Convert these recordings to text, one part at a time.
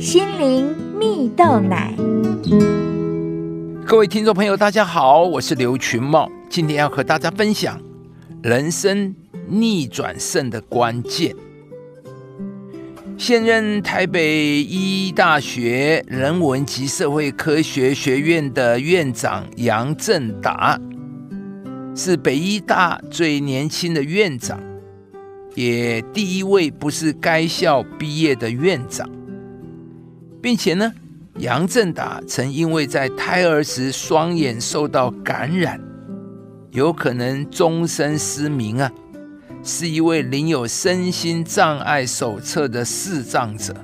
心灵蜜豆奶。各位听众朋友，大家好，我是刘群茂，今天要和大家分享人生逆转胜的关键。现任台北医大学人文及社会科学学院的院长杨振达，是北医大最年轻的院长，也第一位不是该校毕业的院长，并且呢，杨振达曾因为在胎儿时双眼受到感染，有可能终身失明啊。是一位领有身心障碍手册的视障者，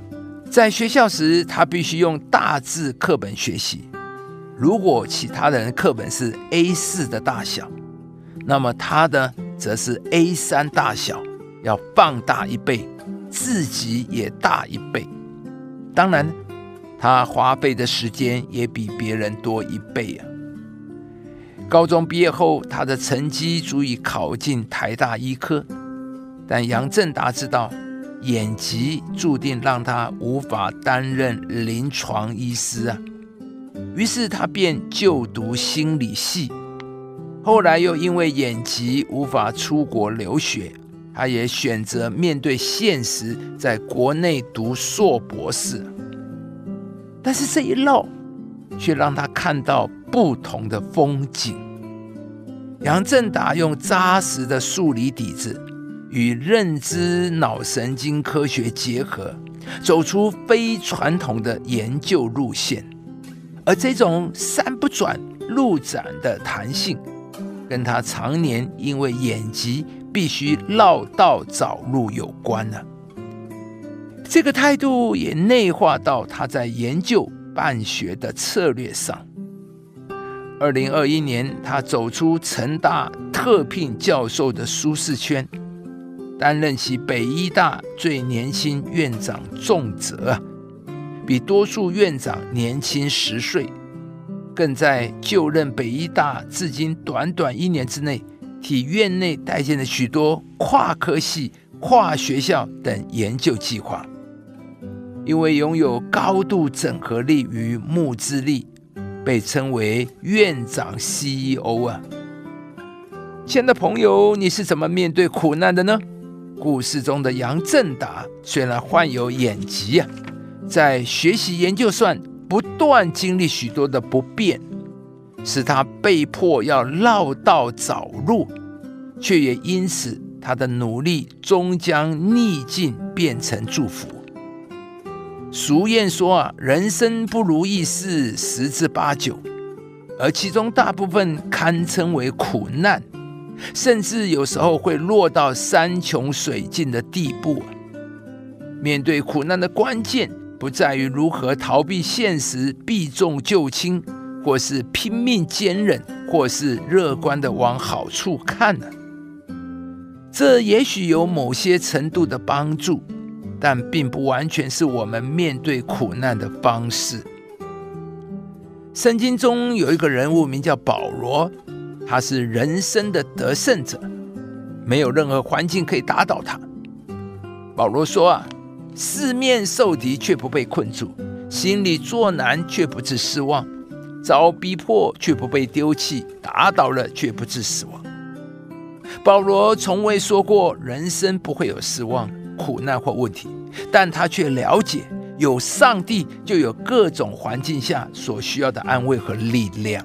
在学校时，他必须用大字课本学习。如果其他人课本是 A 四的大小，那么他的则是 A 三大小，要放大一倍，自己也大一倍。当然，他花费的时间也比别人多一倍啊。高中毕业后，他的成绩足以考进台大医科，但杨振达知道眼疾注定让他无法担任临床医师啊，于是他便就读心理系。后来又因为眼疾无法出国留学，他也选择面对现实，在国内读硕博士。但是这一绕，却让他看到。不同的风景。杨振达用扎实的数理底子与认知脑神经科学结合，走出非传统的研究路线。而这种山不转路转的弹性，跟他常年因为眼疾必须绕道找路有关呢。这个态度也内化到他在研究办学的策略上。二零二一年，他走出成大特聘教授的舒适圈，担任起北医大最年轻院长重责，比多数院长年轻十岁，更在就任北医大至今短短一年之内，替院内带进了许多跨科系、跨学校等研究计划。因为拥有高度整合力与募资力。被称为院长 CEO 啊，亲爱的朋友，你是怎么面对苦难的呢？故事中的杨振达虽然患有眼疾啊，在学习研究上不断经历许多的不便，使他被迫要绕道找路，却也因此他的努力终将逆境变成祝福。俗谚说啊，人生不如意事十之八九，而其中大部分堪称为苦难，甚至有时候会落到山穷水尽的地步。面对苦难的关键，不在于如何逃避现实、避重就轻，或是拼命坚韧，或是乐观的往好处看呢？这也许有某些程度的帮助。但并不完全是我们面对苦难的方式。圣经中有一个人物名叫保罗，他是人生的得胜者，没有任何环境可以打倒他。保罗说：“啊，四面受敌却不被困住，心里作难却不致失望，遭逼迫却不被丢弃，打倒了却不致死亡。”保罗从未说过人生不会有失望。苦难或问题，但他却了解，有上帝就有各种环境下所需要的安慰和力量。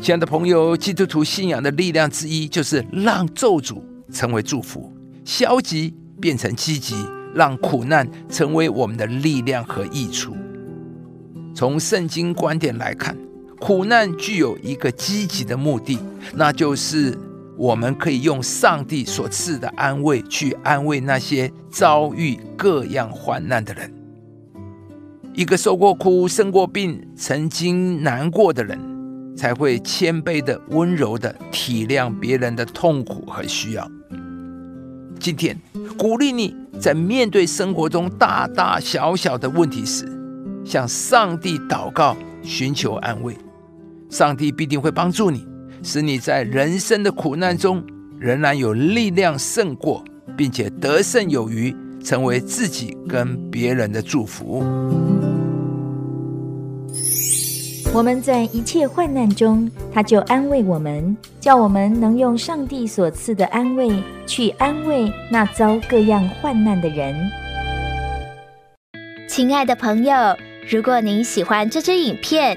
亲爱的朋友，基督徒信仰的力量之一，就是让咒诅成为祝福，消极变成积极，让苦难成为我们的力量和益处。从圣经观点来看，苦难具有一个积极的目的，那就是。我们可以用上帝所赐的安慰去安慰那些遭遇各样患难的人。一个受过苦、生过病、曾经难过的人，才会谦卑的、温柔的体谅别人的痛苦和需要。今天鼓励你在面对生活中大大小小的问题时，向上帝祷告，寻求安慰，上帝必定会帮助你。使你在人生的苦难中仍然有力量胜过，并且得胜有余，成为自己跟别人的祝福。我们在一切患难中，他就安慰我们，叫我们能用上帝所赐的安慰去安慰那遭各样患难的人。亲爱的朋友，如果您喜欢这支影片，